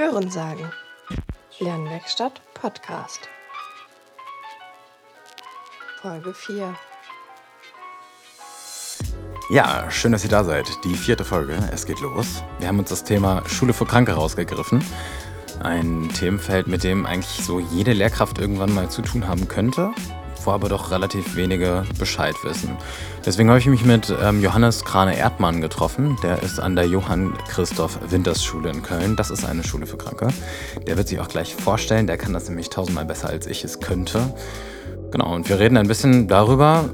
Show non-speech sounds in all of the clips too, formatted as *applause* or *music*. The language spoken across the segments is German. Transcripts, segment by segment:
Hörensagen. Lernwerkstatt Podcast. Folge 4. Ja, schön, dass ihr da seid. Die vierte Folge. Es geht los. Wir haben uns das Thema Schule für Kranke rausgegriffen. Ein Themenfeld, mit dem eigentlich so jede Lehrkraft irgendwann mal zu tun haben könnte wo aber doch relativ wenige Bescheid wissen. Deswegen habe ich mich mit ähm, Johannes Krane-Erdmann getroffen. Der ist an der Johann Christoph Winters Schule in Köln. Das ist eine Schule für Kranke. Der wird sich auch gleich vorstellen. Der kann das nämlich tausendmal besser, als ich es könnte. Genau, und wir reden ein bisschen darüber,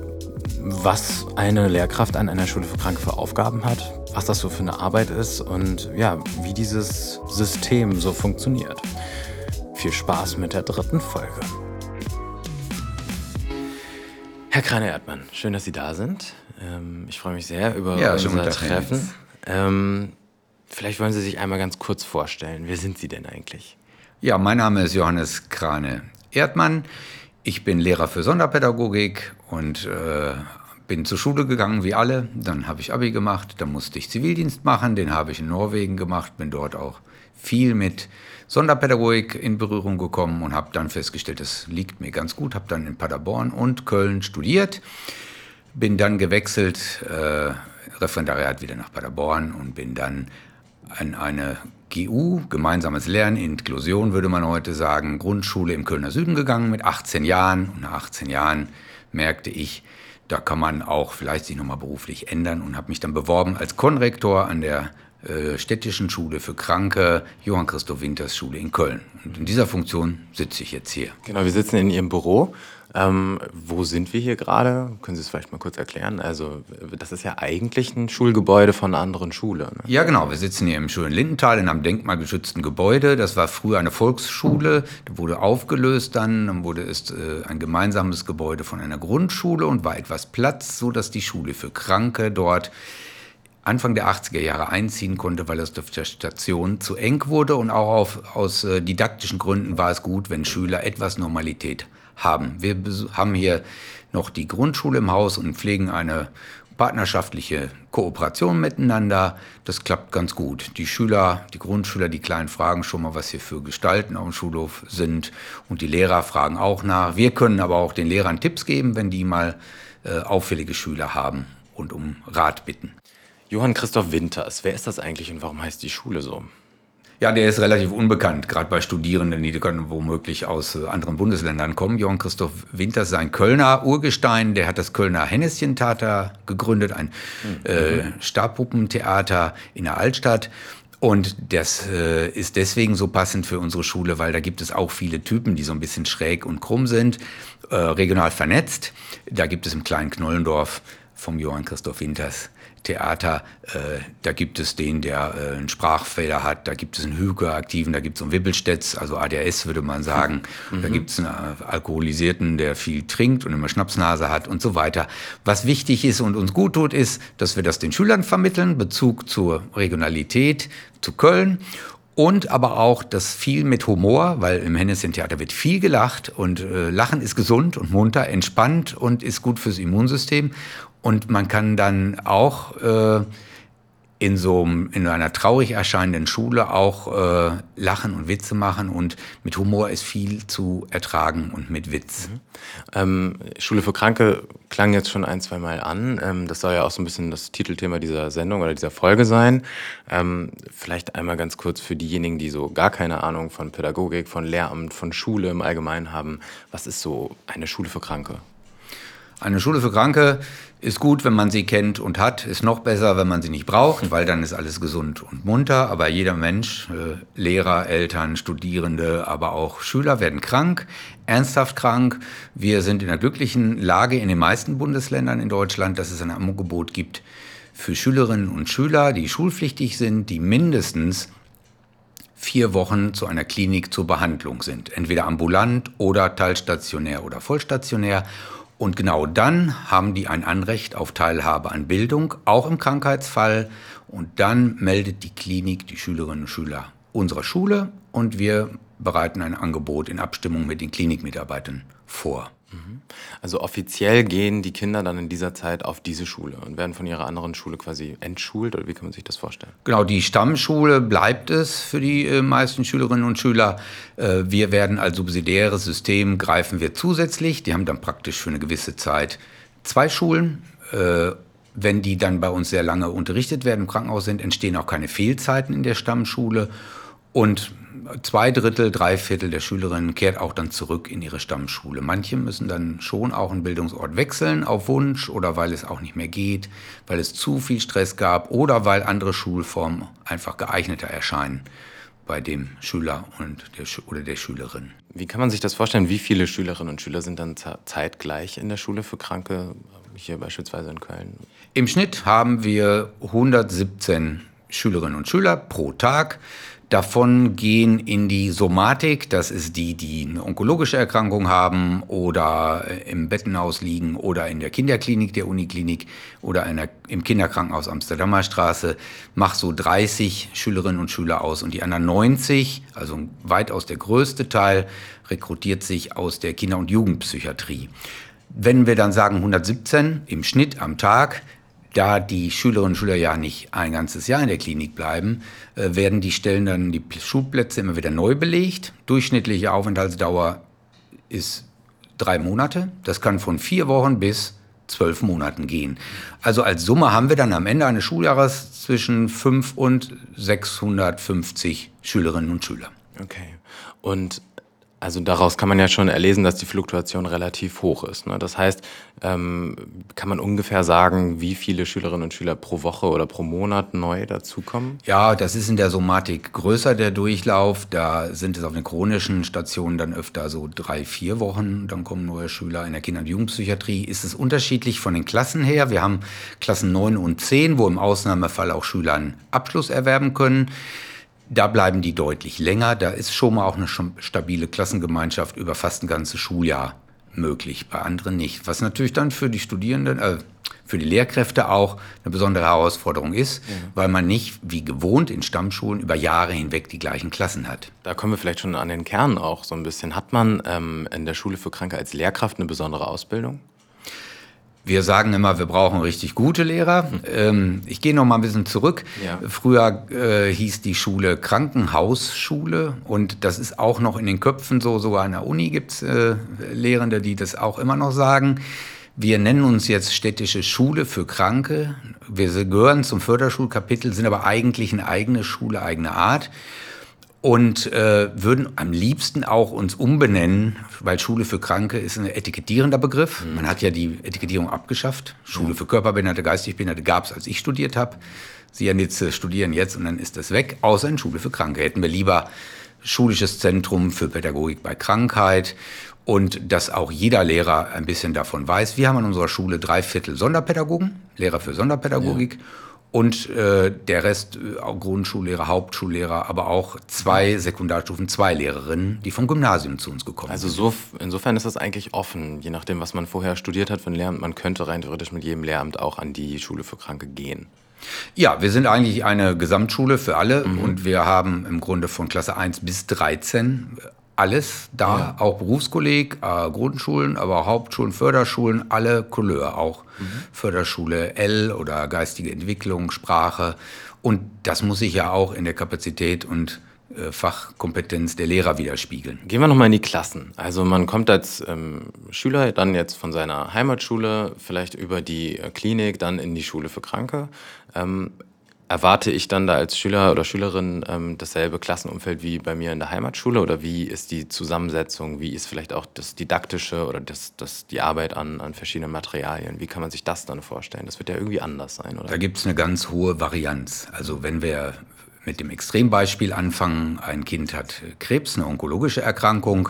was eine Lehrkraft an einer Schule für Kranke für Aufgaben hat, was das so für eine Arbeit ist und ja, wie dieses System so funktioniert. Viel Spaß mit der dritten Folge. Herr Kreine-Erdmann, schön, dass Sie da sind. Ähm, ich freue mich sehr über Ja, unser Treffen. Ähm, vielleicht wollen Sie sich einmal ganz kurz vorstellen. Wer sind Sie denn eigentlich? Ja, mein Name ist Johannes Krane Erdmann. Ich bin Lehrer für Sonderpädagogik und äh, bin zur Schule gegangen wie alle. Dann habe ich Abi gemacht, dann musste ich Zivildienst machen, den habe ich in Norwegen gemacht, bin dort auch viel mit Sonderpädagogik in Berührung gekommen und habe dann festgestellt, das liegt mir ganz gut, habe dann in Paderborn und Köln studiert, bin dann gewechselt, äh, Referendariat wieder nach Paderborn und bin dann an eine GU, gemeinsames Lernen, Inklusion würde man heute sagen, Grundschule im Kölner Süden gegangen mit 18 Jahren. Und nach 18 Jahren merkte ich, da kann man auch vielleicht sich nochmal beruflich ändern und habe mich dann beworben als Konrektor an der äh, städtischen Schule für Kranke, Johann Christoph Winters Schule in Köln. Und in dieser Funktion sitze ich jetzt hier. Genau, wir sitzen in Ihrem Büro. Ähm, wo sind wir hier gerade? Können Sie es vielleicht mal kurz erklären? Also, das ist ja eigentlich ein Schulgebäude von einer anderen Schule. Ne? Ja, genau. Wir sitzen hier im schönen Lindental in einem denkmalgeschützten Gebäude. Das war früher eine Volksschule, die wurde aufgelöst dann. Dann wurde es äh, ein gemeinsames Gebäude von einer Grundschule und war etwas Platz, so dass die Schule für Kranke dort Anfang der 80er Jahre einziehen konnte, weil es auf der Station zu eng wurde und auch auf, aus äh, didaktischen Gründen war es gut, wenn Schüler etwas Normalität haben. Wir haben hier noch die Grundschule im Haus und pflegen eine partnerschaftliche Kooperation miteinander. Das klappt ganz gut. Die Schüler, die Grundschüler, die Kleinen fragen schon mal, was hier für Gestalten auf dem Schulhof sind. Und die Lehrer fragen auch nach. Wir können aber auch den Lehrern Tipps geben, wenn die mal äh, auffällige Schüler haben und um Rat bitten. Johann Christoph Winters, wer ist das eigentlich und warum heißt die Schule so? Ja, der ist relativ unbekannt, gerade bei Studierenden, die können womöglich aus äh, anderen Bundesländern kommen. Johann Christoph Winters ist ein Kölner Urgestein, der hat das Kölner Henneschen-Theater gegründet, ein mhm. äh, Stabpuppentheater in der Altstadt. Und das äh, ist deswegen so passend für unsere Schule, weil da gibt es auch viele Typen, die so ein bisschen schräg und krumm sind, äh, regional vernetzt. Da gibt es im kleinen Knollendorf vom Johann Christoph Winters Theater, äh, da gibt es den, der äh, einen Sprachfehler hat, da gibt es einen Hyperaktiven, da gibt es einen Wibbelstätz, also ADS würde man sagen, mhm. da gibt es einen äh, Alkoholisierten, der viel trinkt und immer Schnapsnase hat und so weiter. Was wichtig ist und uns gut tut, ist, dass wir das den Schülern vermitteln, Bezug zur Regionalität, zu Köln und aber auch das viel mit Humor, weil im Henneschen Theater wird viel gelacht und äh, Lachen ist gesund und munter, entspannt und ist gut fürs Immunsystem und man kann dann auch äh, in so in einer traurig erscheinenden Schule auch äh, lachen und Witze machen und mit Humor ist viel zu ertragen und mit Witz. Mhm. Ähm, Schule für Kranke klang jetzt schon ein, zwei Mal an. Ähm, das soll ja auch so ein bisschen das Titelthema dieser Sendung oder dieser Folge sein. Ähm, vielleicht einmal ganz kurz für diejenigen, die so gar keine Ahnung von Pädagogik, von Lehramt, von Schule im Allgemeinen haben. Was ist so eine Schule für Kranke? Eine Schule für Kranke ist gut, wenn man sie kennt und hat, ist noch besser, wenn man sie nicht braucht, weil dann ist alles gesund und munter. Aber jeder Mensch, äh, Lehrer, Eltern, Studierende, aber auch Schüler werden krank, ernsthaft krank. Wir sind in der glücklichen Lage in den meisten Bundesländern in Deutschland, dass es ein Angebot gibt für Schülerinnen und Schüler, die schulpflichtig sind, die mindestens vier Wochen zu einer Klinik zur Behandlung sind. Entweder ambulant oder teilstationär oder vollstationär. Und genau dann haben die ein Anrecht auf Teilhabe an Bildung, auch im Krankheitsfall. Und dann meldet die Klinik die Schülerinnen und Schüler unserer Schule und wir bereiten ein Angebot in Abstimmung mit den Klinikmitarbeitern vor. Also offiziell gehen die Kinder dann in dieser Zeit auf diese Schule und werden von ihrer anderen Schule quasi entschult oder wie kann man sich das vorstellen? Genau, die Stammschule bleibt es für die äh, meisten Schülerinnen und Schüler. Äh, wir werden als subsidiäres System greifen wir zusätzlich. Die haben dann praktisch für eine gewisse Zeit zwei Schulen. Äh, wenn die dann bei uns sehr lange unterrichtet werden, im Krankenhaus sind, entstehen auch keine Fehlzeiten in der Stammschule. Und zwei Drittel, drei Viertel der Schülerinnen kehrt auch dann zurück in ihre Stammschule. Manche müssen dann schon auch einen Bildungsort wechseln auf Wunsch oder weil es auch nicht mehr geht, weil es zu viel Stress gab oder weil andere Schulformen einfach geeigneter erscheinen bei dem Schüler und der oder der Schülerin. Wie kann man sich das vorstellen? Wie viele Schülerinnen und Schüler sind dann zeitgleich in der Schule für Kranke, hier beispielsweise in Köln? Im Schnitt haben wir 117 Schülerinnen und Schüler pro Tag. Davon gehen in die Somatik, das ist die, die eine onkologische Erkrankung haben oder im Bettenhaus liegen oder in der Kinderklinik der Uniklinik oder der, im Kinderkrankenhaus Amsterdamer Straße, macht so 30 Schülerinnen und Schüler aus und die anderen 90, also weitaus der größte Teil, rekrutiert sich aus der Kinder- und Jugendpsychiatrie. Wenn wir dann sagen 117 im Schnitt am Tag, da die Schülerinnen und Schüler ja nicht ein ganzes Jahr in der Klinik bleiben, äh, werden die Stellen dann, die Schulplätze immer wieder neu belegt. Durchschnittliche Aufenthaltsdauer ist drei Monate. Das kann von vier Wochen bis zwölf Monaten gehen. Also als Summe haben wir dann am Ende eines Schuljahres zwischen fünf und 650 Schülerinnen und Schüler. Okay. Und also daraus kann man ja schon erlesen, dass die Fluktuation relativ hoch ist. Ne? Das heißt, ähm, kann man ungefähr sagen, wie viele Schülerinnen und Schüler pro Woche oder pro Monat neu dazukommen? Ja, das ist in der Somatik größer der Durchlauf. Da sind es auf den chronischen Stationen dann öfter so drei, vier Wochen. Dann kommen neue Schüler. In der Kinder- und Jugendpsychiatrie ist es unterschiedlich von den Klassen her. Wir haben Klassen 9 und 10, wo im Ausnahmefall auch Schüler einen Abschluss erwerben können. Da bleiben die deutlich länger. Da ist schon mal auch eine stabile Klassengemeinschaft über fast ein ganzes Schuljahr möglich, bei anderen nicht. Was natürlich dann für die Studierenden, äh, für die Lehrkräfte auch eine besondere Herausforderung ist, ja. weil man nicht wie gewohnt in Stammschulen über Jahre hinweg die gleichen Klassen hat. Da kommen wir vielleicht schon an den Kern auch so ein bisschen. Hat man ähm, in der Schule für Kranke als Lehrkraft eine besondere Ausbildung? Wir sagen immer, wir brauchen richtig gute Lehrer. *laughs* Ähm, ich gehe noch mal ein bisschen zurück. Ja. Früher äh, hieß die Schule Krankenhausschule und das ist auch noch in den Köpfen so. Sogar an der Uni gibt es äh, Lehrende, die das auch immer noch sagen. Wir nennen uns jetzt städtische Schule für Kranke. Wir gehören zum Förderschulkapitel, sind aber eigentlich eine eigene Schule, eigene Art und äh, würden am liebsten auch uns umbenennen, weil Schule für Kranke ist ein etikettierender Begriff. Mhm. Man hat ja die Etikettierung abgeschafft. Schule ja. für Körperbehinderte, geistig Behinderte gab es, als ich studiert habe. Sie jetzt, äh, studieren jetzt und dann ist das weg, außer in Schule für Kranke. Hätten wir lieber schulisches Zentrum für Pädagogik bei Krankheit und dass auch jeder Lehrer ein bisschen davon weiß. Wir haben an unserer Schule drei Viertel Sonderpädagogen, Lehrer für Sonderpädagogik. Ja und äh, der Rest äh, Grundschullehrer, Hauptschullehrer, aber auch zwei Sekundarstufen, zwei Lehrerinnen, die vom Gymnasium zu uns gekommen also sind. Also so, insofern ist das eigentlich offen, je nachdem, was man vorher studiert hat für ein Lehramt. Man könnte rein theoretisch mit jedem Lehramt auch an die Schule für Kranke gehen. Ja, wir sind eigentlich eine Gesamtschule für alle mhm. und wir haben im Grunde von Klasse 1 bis 13 alles da, ja. auch Berufskolleg, äh, Grundschulen, aber auch Hauptschulen, Förderschulen, alle Couleur, auch mhm. Förderschule L oder geistige Entwicklung, Sprache. Und das muss sich ja auch in der Kapazität und äh, Fachkompetenz der Lehrer widerspiegeln. Gehen wir nochmal in die Klassen. Also man kommt als ähm, Schüler dann jetzt von seiner Heimatschule vielleicht über die äh, Klinik dann in die Schule für Kranke. Ähm, Erwarte ich dann da als Schüler oder Schülerin ähm, dasselbe Klassenumfeld wie bei mir in der Heimatschule oder wie ist die Zusammensetzung, wie ist vielleicht auch das Didaktische oder das, das, die Arbeit an, an verschiedenen Materialien? Wie kann man sich das dann vorstellen? Das wird ja irgendwie anders sein, oder? Da gibt es eine ganz hohe Varianz. Also wenn wir mit dem Extrembeispiel anfangen, ein Kind hat Krebs, eine onkologische Erkrankung,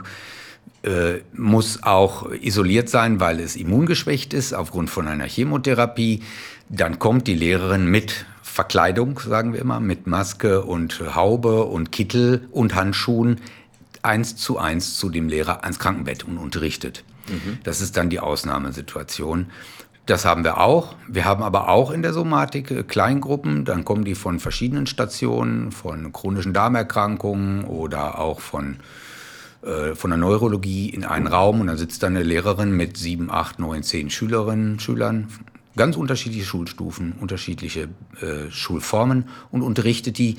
äh, muss auch isoliert sein, weil es immungeschwächt ist aufgrund von einer Chemotherapie. Dann kommt die Lehrerin mit Verkleidung, sagen wir immer, mit Maske und Haube und Kittel und Handschuhen eins zu eins zu dem Lehrer ans Krankenbett und unterrichtet. Mhm. Das ist dann die Ausnahmesituation. Das haben wir auch. Wir haben aber auch in der Somatik äh, Kleingruppen. Dann kommen die von verschiedenen Stationen, von chronischen Darmerkrankungen oder auch von äh, von der Neurologie in einen Raum und dann sitzt da eine Lehrerin mit sieben, acht, neun, zehn Schülerinnen, Schülern, ganz unterschiedliche Schulstufen, unterschiedliche äh, Schulformen und unterrichtet die.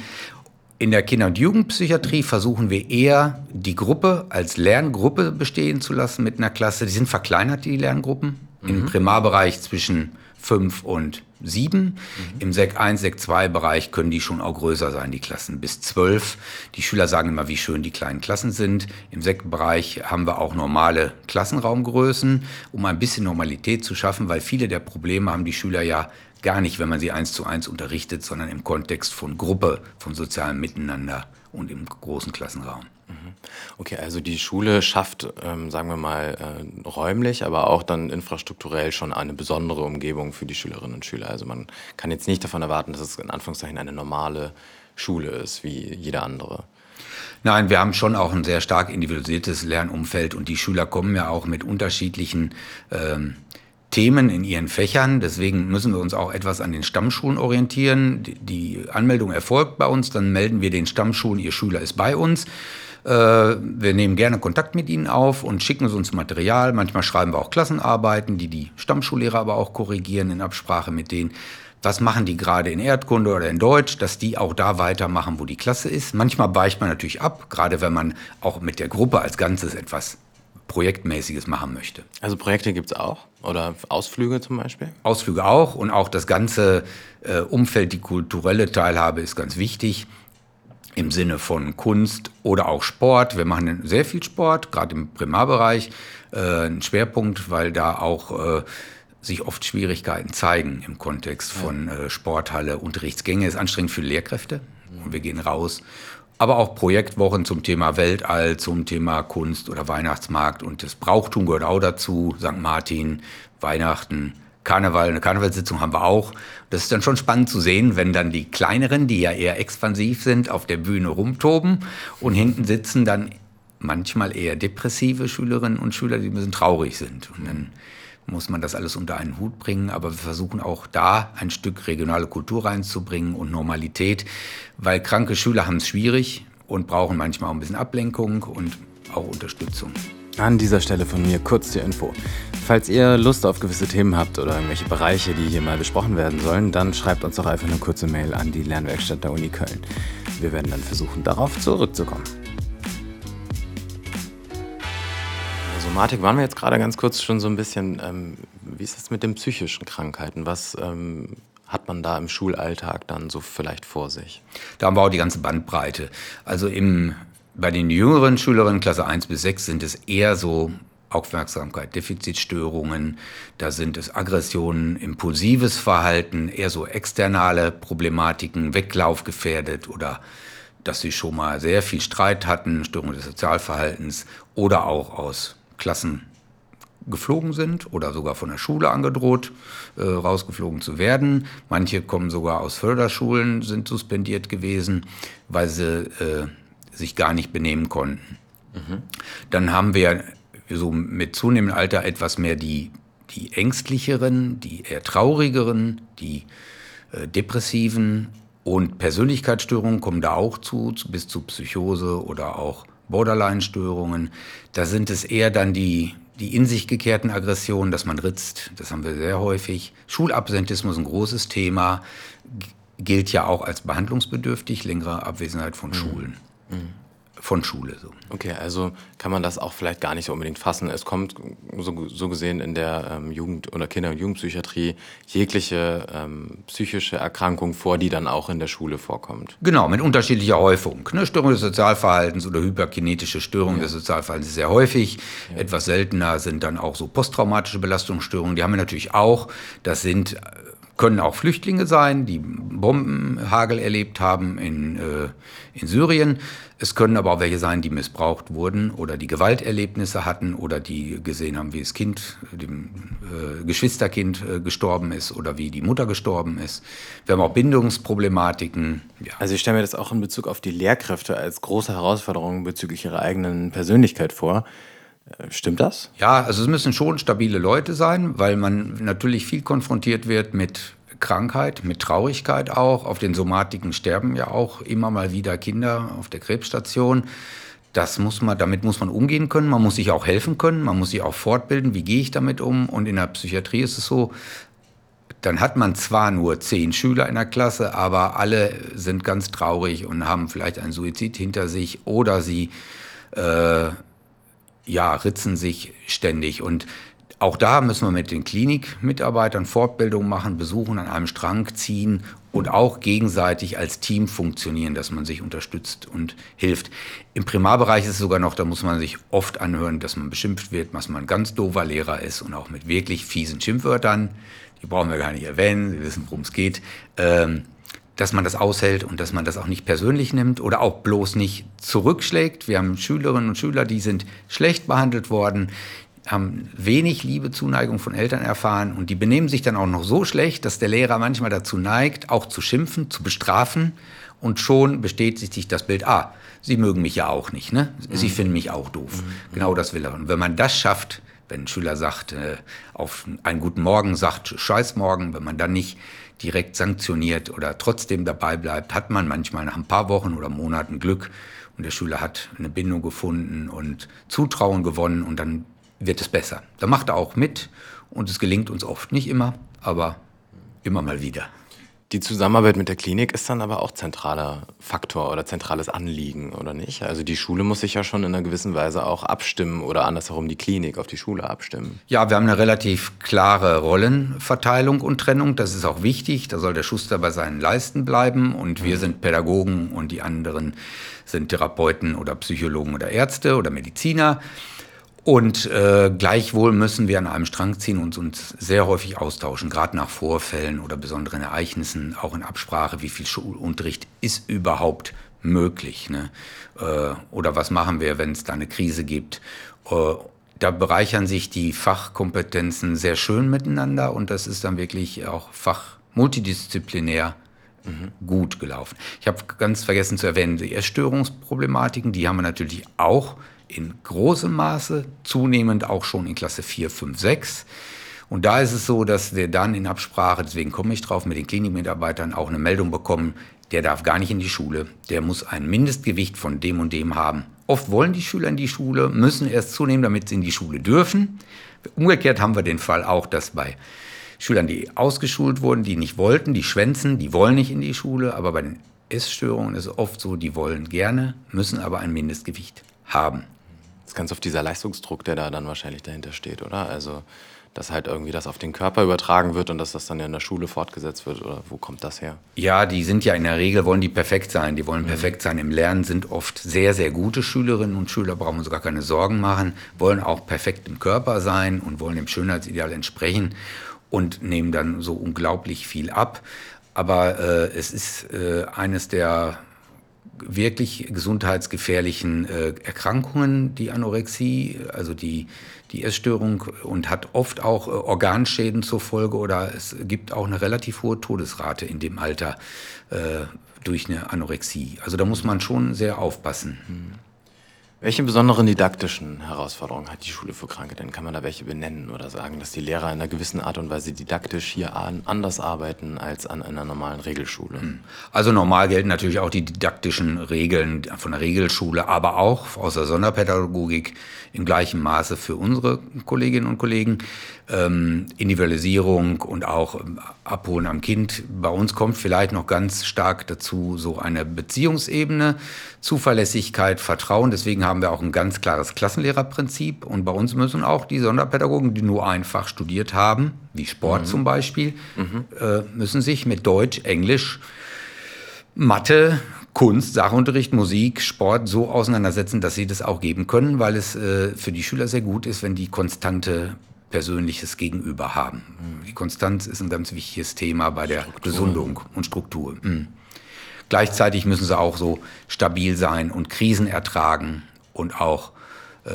In der Kinder- und Jugendpsychiatrie versuchen wir eher, die Gruppe als Lerngruppe bestehen zu lassen mit einer Klasse. Die sind verkleinert, die Lerngruppen. Mhm. Im Primarbereich zwischen fünf und sieben. Mhm. Im Sek 1, Sek 2 Bereich können die schon auch größer sein, die Klassen bis zwölf. Die Schüler sagen immer, wie schön die kleinen Klassen sind. Im Sek Bereich haben wir auch normale Klassenraumgrößen, um ein bisschen Normalität zu schaffen, weil viele der Probleme haben die Schüler ja gar nicht, wenn man sie eins zu eins unterrichtet, sondern im Kontext von Gruppe, von sozialem Miteinander und im großen Klassenraum. Mhm. Okay, also die Schule schafft, ähm, sagen wir mal, äh, räumlich, aber auch dann infrastrukturell schon eine besondere Umgebung für die Schülerinnen und Schüler. Also man kann jetzt nicht davon erwarten, dass es in Anführungszeichen eine normale Schule ist, wie jede andere. Nein, wir haben schon auch ein sehr stark individualisiertes Lernumfeld und die Schüler kommen ja auch mit unterschiedlichen ähm, Themen in ihren Fächern. Deswegen müssen wir uns auch etwas an den Stammschulen orientieren. Die Anmeldung erfolgt bei uns, dann melden wir den Stammschulen, ihr Schüler ist bei uns. Äh, wir nehmen gerne Kontakt mit ihnen auf und schicken uns Material. Manchmal schreiben wir auch Klassenarbeiten, die die Stammschullehrer aber auch korrigieren in Absprache mit denen. Was machen die gerade in Erdkunde oder in Deutsch, dass die auch da weitermachen, wo die Klasse ist. Manchmal weicht man natürlich ab, gerade wenn man auch mit der Gruppe als Ganzes etwas Projektmäßiges machen möchte. Also Projekte gibt es auch? Oder Ausflüge zum Beispiel? Ausflüge auch und auch das ganze äh, Umfeld, die kulturelle Teilhabe ist ganz wichtig im Sinne von Kunst oder auch Sport. Wir machen sehr viel Sport, gerade im Primarbereich, äh, ein Schwerpunkt, weil da auch äh, sich oft Schwierigkeiten zeigen im Kontext von äh, Sporthalle, Unterrichtsgänge. Ist anstrengend für Lehrkräfte und wir gehen raus aber auch Projektwochen zum Thema Weltall, zum Thema Kunst oder Weihnachtsmarkt und das Brauchtum gehört auch dazu, St. Martin, Weihnachten, Karneval, eine Karnevalssitzung haben wir auch. Das ist dann schon spannend zu sehen, wenn dann die kleineren, die ja eher expansiv sind, auf der Bühne rumtoben und hinten sitzen dann manchmal eher depressive Schülerinnen und Schüler, die ein bisschen traurig sind. Und dann muss man das alles unter einen Hut bringen. Aber wir versuchen auch da ein Stück regionale Kultur reinzubringen und Normalität, weil kranke Schüler haben es schwierig und brauchen manchmal auch ein bisschen Ablenkung und auch Unterstützung. An dieser Stelle von mir kurz die Info. Falls ihr Lust auf gewisse Themen habt oder irgendwelche Bereiche, die hier mal besprochen werden sollen, dann schreibt uns doch einfach eine kurze Mail an die Lernwerkstatt der Uni Köln. Wir werden dann versuchen, darauf zurückzukommen. Somatik waren wir jetzt gerade ganz kurz schon so ein bisschen. Ähm, wie ist es mit den psychischen Krankheiten? Was ähm, hat man da im Schulalltag dann so vielleicht vor sich? Da haben wir auch die ganze Bandbreite. Also im, bei den jüngeren Schülerinnen, Klasse 1 bis 6, sind es eher so Aufmerksamkeit, Defizitstörungen, da sind es Aggressionen, impulsives Verhalten, eher so externe Problematiken, Weglaufgefährdet oder dass sie schon mal sehr viel Streit hatten, Störung des Sozialverhaltens oder auch aus Klassen geflogen sind oder sogar von der Schule angedroht, äh, rausgeflogen zu werden. Manche kommen sogar aus Förderschulen, sind suspendiert gewesen, weil sie äh, sich gar nicht benehmen konnten. Mhm. Dann haben wir so mit zunehmendem Alter etwas mehr die, die ängstlicheren, die eher traurigeren, die äh, depressiven und Persönlichkeitsstörungen kommen da auch zu, bis zu Psychose oder auch Borderline-Störungen. Da sind es eher dann die, die in sich gekehrten Aggressionen, dass man ritzt, das haben wir sehr häufig. Schulabsentismus ein großes Thema, gilt ja auch als behandlungsbedürftig, längere Abwesenheit von mhm. Schulen. Mhm von Schule. So. Okay, also kann man das auch vielleicht gar nicht so unbedingt fassen. Es kommt so, so gesehen in der ähm, Jugend- oder Kinder- und Jugendpsychiatrie jegliche ähm, psychische Erkrankung vor, die dann auch in der Schule vorkommt. Genau, mit unterschiedlicher Häufung. Ne? Störung des Sozialverhaltens oder hyperkinetische Störungen ja. des Sozialverhaltens ist sehr häufig. Ja. Etwas seltener sind dann auch so posttraumatische Belastungsstörungen. Die haben wir natürlich auch. Das sind können auch Flüchtlinge sein, die Bombenhagel erlebt haben in, äh, in Syrien. Es können aber auch welche sein, die missbraucht wurden oder die Gewalterlebnisse hatten oder die gesehen haben, wie das Kind, dem äh, Geschwisterkind äh, gestorben ist oder wie die Mutter gestorben ist. Wir haben auch Bindungsproblematiken. Ja. Also ich stelle mir das auch in Bezug auf die Lehrkräfte als große Herausforderung bezüglich ihrer eigenen Persönlichkeit vor. Äh, stimmt das? Ja, also es müssen schon stabile Leute sein, weil man natürlich viel konfrontiert wird mit Krankheit, mit Traurigkeit auch. Auf den Somatiken sterben ja auch immer mal wieder Kinder auf der Krebsstation. das muss man, damit muss man umgehen können, man muss sich auch helfen können, man muss sich auch fortbilden, wie gehe ich damit um. Und in der Psychiatrie ist es so, dann hat man zwar nur zehn Schüler in der Klasse, aber alle sind ganz traurig und haben vielleicht einen Suizid hinter sich oder sie äh, ja, ritzen sich ständig. Und auch da müssen wir mit den Klinikmitarbeitern Fortbildung machen, besuchen, an einem Strang ziehen und auch gegenseitig als Team funktionieren, dass man sich unterstützt und hilft. Im Primarbereich ist es sogar noch, da muss man sich oft anhören, dass man beschimpft wird, dass man ein ganz doofer Lehrer ist und auch mit wirklich fiesen Schimpfwörtern, die brauchen wir gar nicht erwähnen, Sie wissen, worum es geht, ähm, dass man das aushält und dass man das auch nicht persönlich nimmt oder auch bloß nicht zurückschlägt. Wir haben Schülerinnen und Schüler, die sind schlecht behandelt worden, haben wenig Liebe, Zuneigung von Eltern erfahren und die benehmen sich dann auch noch so schlecht, dass der Lehrer manchmal dazu neigt, auch zu schimpfen, zu bestrafen und schon bestätigt sich das Bild, ah, sie mögen mich ja auch nicht, ne? Sie mhm. finden mich auch doof. Mhm. Genau das will er. Und wenn man das schafft, wenn ein Schüler sagt, äh, auf einen guten Morgen sagt, scheiß Morgen, wenn man dann nicht direkt sanktioniert oder trotzdem dabei bleibt, hat man manchmal nach ein paar Wochen oder Monaten Glück und der Schüler hat eine Bindung gefunden und Zutrauen gewonnen und dann wird es besser. Da macht er auch mit und es gelingt uns oft nicht immer, aber immer mal wieder. Die Zusammenarbeit mit der Klinik ist dann aber auch zentraler Faktor oder zentrales Anliegen, oder nicht? Also die Schule muss sich ja schon in einer gewissen Weise auch abstimmen oder andersherum die Klinik auf die Schule abstimmen. Ja, wir haben eine relativ klare Rollenverteilung und Trennung. Das ist auch wichtig. Da soll der Schuster bei seinen Leisten bleiben und wir mhm. sind Pädagogen und die anderen sind Therapeuten oder Psychologen oder Ärzte oder Mediziner. Und äh, gleichwohl müssen wir an einem Strang ziehen und uns sehr häufig austauschen, gerade nach Vorfällen oder besonderen Ereignissen, auch in Absprache, wie viel Schulunterricht ist überhaupt möglich. Ne? Äh, oder was machen wir, wenn es da eine Krise gibt. Äh, da bereichern sich die Fachkompetenzen sehr schön miteinander und das ist dann wirklich auch fachmultidisziplinär mhm. gut gelaufen. Ich habe ganz vergessen zu erwähnen, die Essstörungsproblematiken, die haben wir natürlich auch in großem Maße, zunehmend auch schon in Klasse 4, 5, 6. Und da ist es so, dass wir dann in Absprache, deswegen komme ich drauf, mit den Klinikmitarbeitern auch eine Meldung bekommen, der darf gar nicht in die Schule, der muss ein Mindestgewicht von dem und dem haben. Oft wollen die Schüler in die Schule, müssen erst zunehmen, damit sie in die Schule dürfen. Umgekehrt haben wir den Fall auch, dass bei Schülern, die ausgeschult wurden, die nicht wollten, die schwänzen, die wollen nicht in die Schule, aber bei den Essstörungen ist es oft so, die wollen gerne, müssen aber ein Mindestgewicht haben ist ganz oft dieser Leistungsdruck, der da dann wahrscheinlich dahinter steht, oder? Also, dass halt irgendwie das auf den Körper übertragen wird und dass das dann ja in der Schule fortgesetzt wird, oder wo kommt das her? Ja, die sind ja in der Regel, wollen die perfekt sein. Die wollen mhm. perfekt sein im Lernen, sind oft sehr, sehr gute Schülerinnen und Schüler, brauchen uns gar keine Sorgen machen, wollen auch perfekt im Körper sein und wollen dem Schönheitsideal entsprechen und nehmen dann so unglaublich viel ab. Aber äh, es ist äh, eines der wirklich gesundheitsgefährlichen äh, Erkrankungen, die Anorexie, also die, die Essstörung und hat oft auch äh, Organschäden zur Folge oder es gibt auch eine relativ hohe Todesrate in dem Alter äh, durch eine Anorexie. Also da muss man schon sehr aufpassen. Mhm. Welche besonderen didaktischen Herausforderungen hat die Schule für Kranke denn? Kann man da welche benennen oder sagen, dass die Lehrer in einer gewissen Art und Weise didaktisch hier anders arbeiten als an einer normalen Regelschule? Hm. Also normal gelten natürlich auch die didaktischen Regeln von der Regelschule, aber auch aus der Sonderpädagogik im gleichen Maße für unsere Kolleginnen und Kollegen ähm, Individualisierung und auch ähm, Abholen am Kind. Bei uns kommt vielleicht noch ganz stark dazu so eine Beziehungsebene, Zuverlässigkeit, Vertrauen. Deswegen haben wir auch ein ganz klares Klassenlehrerprinzip. Und bei uns müssen auch die Sonderpädagogen, die nur einfach studiert haben, wie Sport mhm. zum Beispiel, mhm. äh, müssen sich mit Deutsch, Englisch, Mathe, Kunst, Sachunterricht, Musik, Sport so auseinandersetzen, dass sie das auch geben können, weil es äh, für die Schüler sehr gut ist, wenn die konstante persönliches Gegenüber haben. Die Konstanz ist ein ganz wichtiges Thema bei der Struktur. Gesundung und Struktur. Mhm. Gleichzeitig müssen sie auch so stabil sein und Krisen ertragen und auch äh,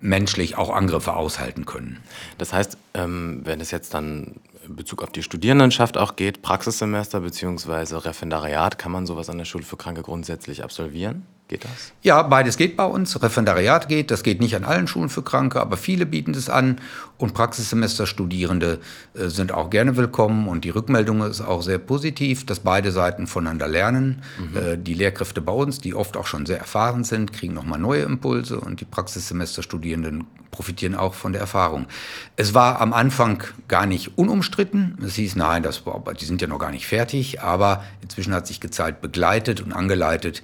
menschlich auch Angriffe aushalten können. Das heißt, ähm, wenn es jetzt dann in Bezug auf die Studierendenschaft auch geht, Praxissemester bzw. Referendariat, kann man sowas an der Schule für Kranke grundsätzlich absolvieren? Geht das? Ja, beides geht bei uns. Referendariat geht, das geht nicht an allen Schulen für Kranke, aber viele bieten es an. Und Praxissemesterstudierende äh, sind auch gerne willkommen und die Rückmeldung ist auch sehr positiv, dass beide Seiten voneinander lernen. Mhm. Äh, die Lehrkräfte bei uns, die oft auch schon sehr erfahren sind, kriegen nochmal neue Impulse und die Praxissemesterstudierenden profitieren auch von der Erfahrung. Es war am Anfang gar nicht unumstritten. Es hieß, nein, das, die sind ja noch gar nicht fertig, aber inzwischen hat sich gezeigt, begleitet und angeleitet,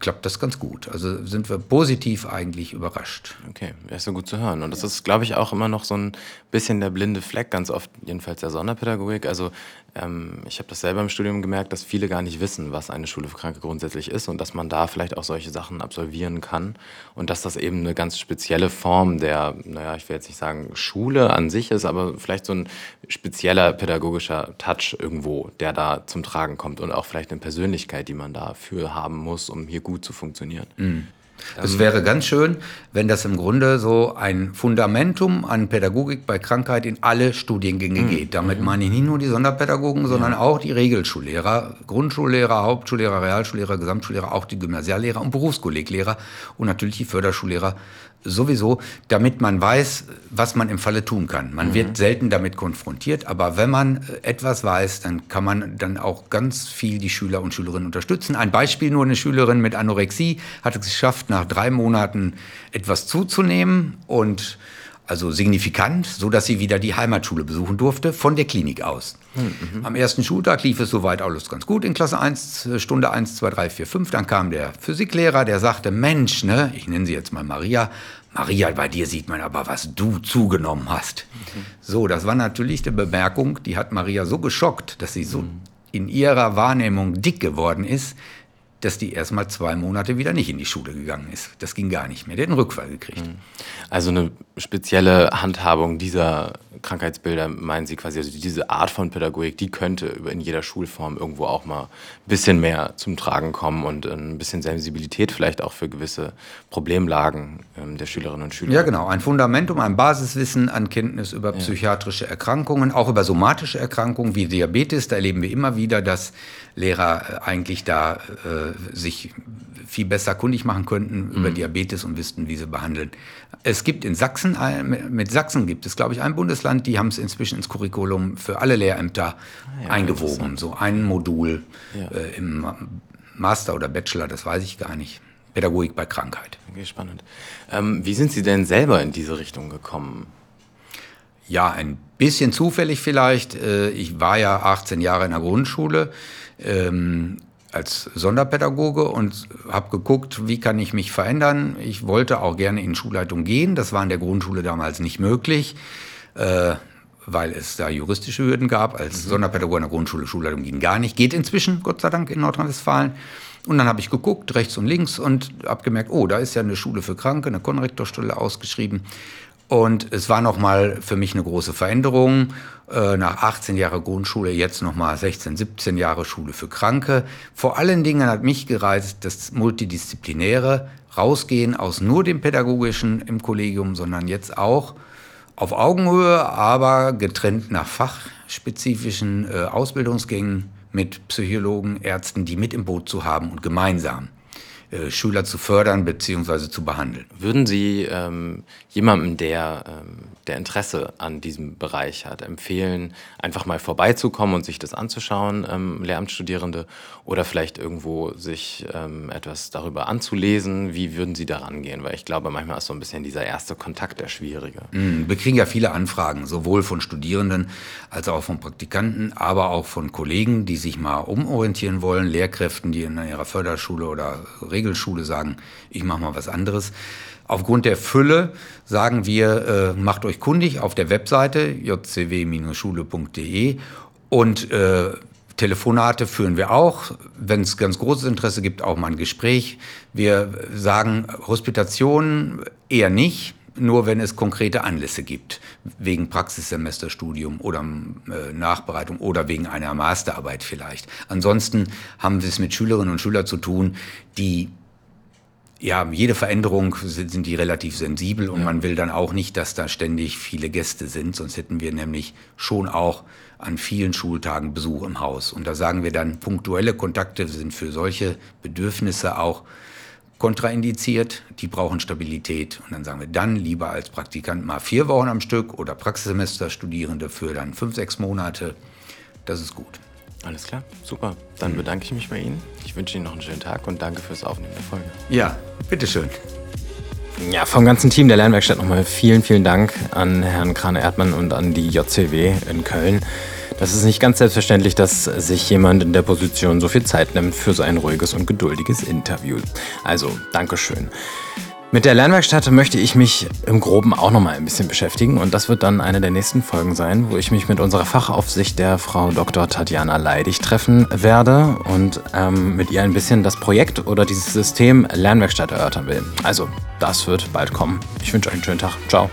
klappt das ganz gut. Also sind wir positiv eigentlich überrascht. Okay, wäre so gut zu hören. Und das ist, glaube ich, auch immer noch so ein bisschen der blinde Fleck, ganz oft jedenfalls der Sonderpädagogik. Also ähm, ich habe das selber im Studium gemerkt, dass viele gar nicht wissen, was eine Schule für Kranke grundsätzlich ist und dass man da vielleicht auch solche Sachen absolvieren kann und dass das eben eine ganz spezielle Form der, naja, ich will jetzt nicht sagen Schule an sich ist, aber vielleicht so ein spezieller pädagogischer Touch irgendwo, der da zum Tragen kommt und auch vielleicht eine Persönlichkeit, die man dafür haben muss, um hier gut zu funktionieren. Mhm. Es wäre ganz schön, wenn das im Grunde so ein Fundamentum an Pädagogik bei Krankheit in alle Studiengänge mhm. geht. Damit mhm. meine ich nicht nur die Sonderpädagogen, sondern ja. auch die Regelschullehrer, Grundschullehrer, Hauptschullehrer, Realschullehrer, Gesamtschullehrer, auch die Gymnasiallehrer und Berufskolleglehrer und natürlich die Förderschullehrer sowieso, damit man weiß, was man im Falle tun kann. Man mhm. wird selten damit konfrontiert, aber wenn man äh, etwas weiß, dann kann man dann auch ganz viel die Schüler und Schülerinnen unterstützen. Ein Beispiel nur, eine Schülerin mit Anorexie hat es geschafft, nach drei Monaten etwas zuzunehmen und also signifikant, so dass sie wieder die Heimatschule besuchen durfte, von der Klinik aus. Mhm. Am ersten Schultag lief es soweit alles ganz gut in Klasse 1, äh, Stunde 1, 2, 3, 4, 5. Dann kam der Physiklehrer, der sagte, Mensch, ne, ich nenne sie jetzt mal Maria, Maria, bei dir sieht man aber, was du zugenommen hast. Mhm. So, das war natürlich eine Bemerkung, die hat Maria so geschockt, dass sie so mhm. in ihrer Wahrnehmung dick geworden ist, dass die erst mal zwei Monate wieder nicht in die Schule gegangen ist. Das ging gar nicht mehr. Der hat einen Rückfall gekriegt. Mhm. Also eine spezielle Handhabung dieser Krankheitsbilder, meinen Sie quasi, also diese Art von Pädagogik, die könnte in jeder Schulform irgendwo auch mal ein bisschen mehr zum Tragen kommen und ein bisschen Sensibilität vielleicht auch für gewisse Problemlagen ähm, der Schülerinnen und Schüler. Ja, genau. Ein Fundamentum, ein Basiswissen an Kenntnis über psychiatrische Erkrankungen, auch über somatische Erkrankungen wie Diabetes. Da erleben wir immer wieder, dass Lehrer äh, eigentlich da äh, sich viel besser kundig machen könnten über mhm. Diabetes und wüssten, wie sie behandeln. Es gibt in Sachsen, mit Sachsen gibt es, glaube ich, ein Bundesland, die haben es inzwischen ins Curriculum für alle Lehrämter ah, ja, eingewoben. So ein Modul ja. äh, im Master oder Bachelor, das weiß ich gar nicht. Pädagogik bei Krankheit. Okay, spannend. Ähm, wie sind Sie denn selber in diese Richtung gekommen? Ja, ein bisschen zufällig vielleicht. Äh, ich war ja 18 Jahre in der Grundschule ähm, als Sonderpädagoge und habe geguckt, wie kann ich mich verändern. Ich wollte auch gerne in Schulleitung gehen. Das war in der Grundschule damals nicht möglich, äh, weil es da juristische Hürden gab. Als mhm. Sonderpädagoge in der Grundschule Schulleitung ging gar nicht. Geht inzwischen, Gott sei Dank, in Nordrhein-Westfalen. Und dann habe ich geguckt, rechts und links, und habe gemerkt, oh, da ist ja eine Schule für Kranke, eine Konrektorstelle ausgeschrieben. Und es war nochmal für mich eine große Veränderung. Äh, nach 18 Jahren Grundschule, jetzt nochmal 16, 17 Jahre Schule für Kranke. Vor allen Dingen hat mich gereizt das Multidisziplinäre, rausgehen aus nur dem Pädagogischen im Kollegium, sondern jetzt auch auf Augenhöhe, aber getrennt nach fachspezifischen äh, Ausbildungsgängen mit Psychologen, Ärzten, die mit im Boot zu haben und gemeinsam äh, Schüler zu fördern bzw. zu behandeln. Würden Sie ähm, jemandem, der, ähm, der Interesse an diesem Bereich hat, empfehlen, einfach mal vorbeizukommen und sich das anzuschauen, ähm, Lehramtsstudierende, oder vielleicht irgendwo sich ähm, etwas darüber anzulesen? Wie würden Sie daran gehen? Weil ich glaube, manchmal ist so ein bisschen dieser erste Kontakt der schwierige. Mm, wir kriegen ja viele Anfragen, sowohl von Studierenden als auch von Praktikanten, aber auch von Kollegen, die sich mal umorientieren wollen, Lehrkräften, die in ihrer Förderschule oder Regel Regelschule sagen, ich mache mal was anderes. Aufgrund der Fülle sagen wir, äh, macht euch kundig auf der Webseite jcw-schule.de und äh, Telefonate führen wir auch. Wenn es ganz großes Interesse gibt, auch mal ein Gespräch. Wir sagen Hospitationen eher nicht, nur wenn es konkrete Anlässe gibt, wegen Praxissemesterstudium oder äh, Nachbereitung oder wegen einer Masterarbeit vielleicht. Ansonsten haben wir es mit Schülerinnen und Schülern zu tun, die ja, jede Veränderung sind, sind die relativ sensibel und ja. man will dann auch nicht, dass da ständig viele Gäste sind, sonst hätten wir nämlich schon auch an vielen Schultagen Besuch im Haus. Und da sagen wir dann, punktuelle Kontakte sind für solche Bedürfnisse auch kontraindiziert, die brauchen Stabilität. Und dann sagen wir dann lieber als Praktikant mal vier Wochen am Stück oder Praxissemester-Studierende für dann fünf, sechs Monate. Das ist gut. Alles klar, super. Dann bedanke ich mich bei Ihnen. Ich wünsche Ihnen noch einen schönen Tag und danke fürs Aufnehmen der Folge. Ja, bitteschön. Ja, vom ganzen Team der Lernwerkstatt nochmal vielen, vielen Dank an Herrn Krane-Erdmann und an die JCW in Köln. Das ist nicht ganz selbstverständlich, dass sich jemand in der Position so viel Zeit nimmt für so ein ruhiges und geduldiges Interview. Also, Dankeschön. Mit der Lernwerkstatt möchte ich mich im Groben auch nochmal ein bisschen beschäftigen und das wird dann eine der nächsten Folgen sein, wo ich mich mit unserer Fachaufsicht der Frau Dr. Tatjana Leidig treffen werde und ähm, mit ihr ein bisschen das Projekt oder dieses System Lernwerkstatt erörtern will. Also, das wird bald kommen. Ich wünsche euch einen schönen Tag. Ciao.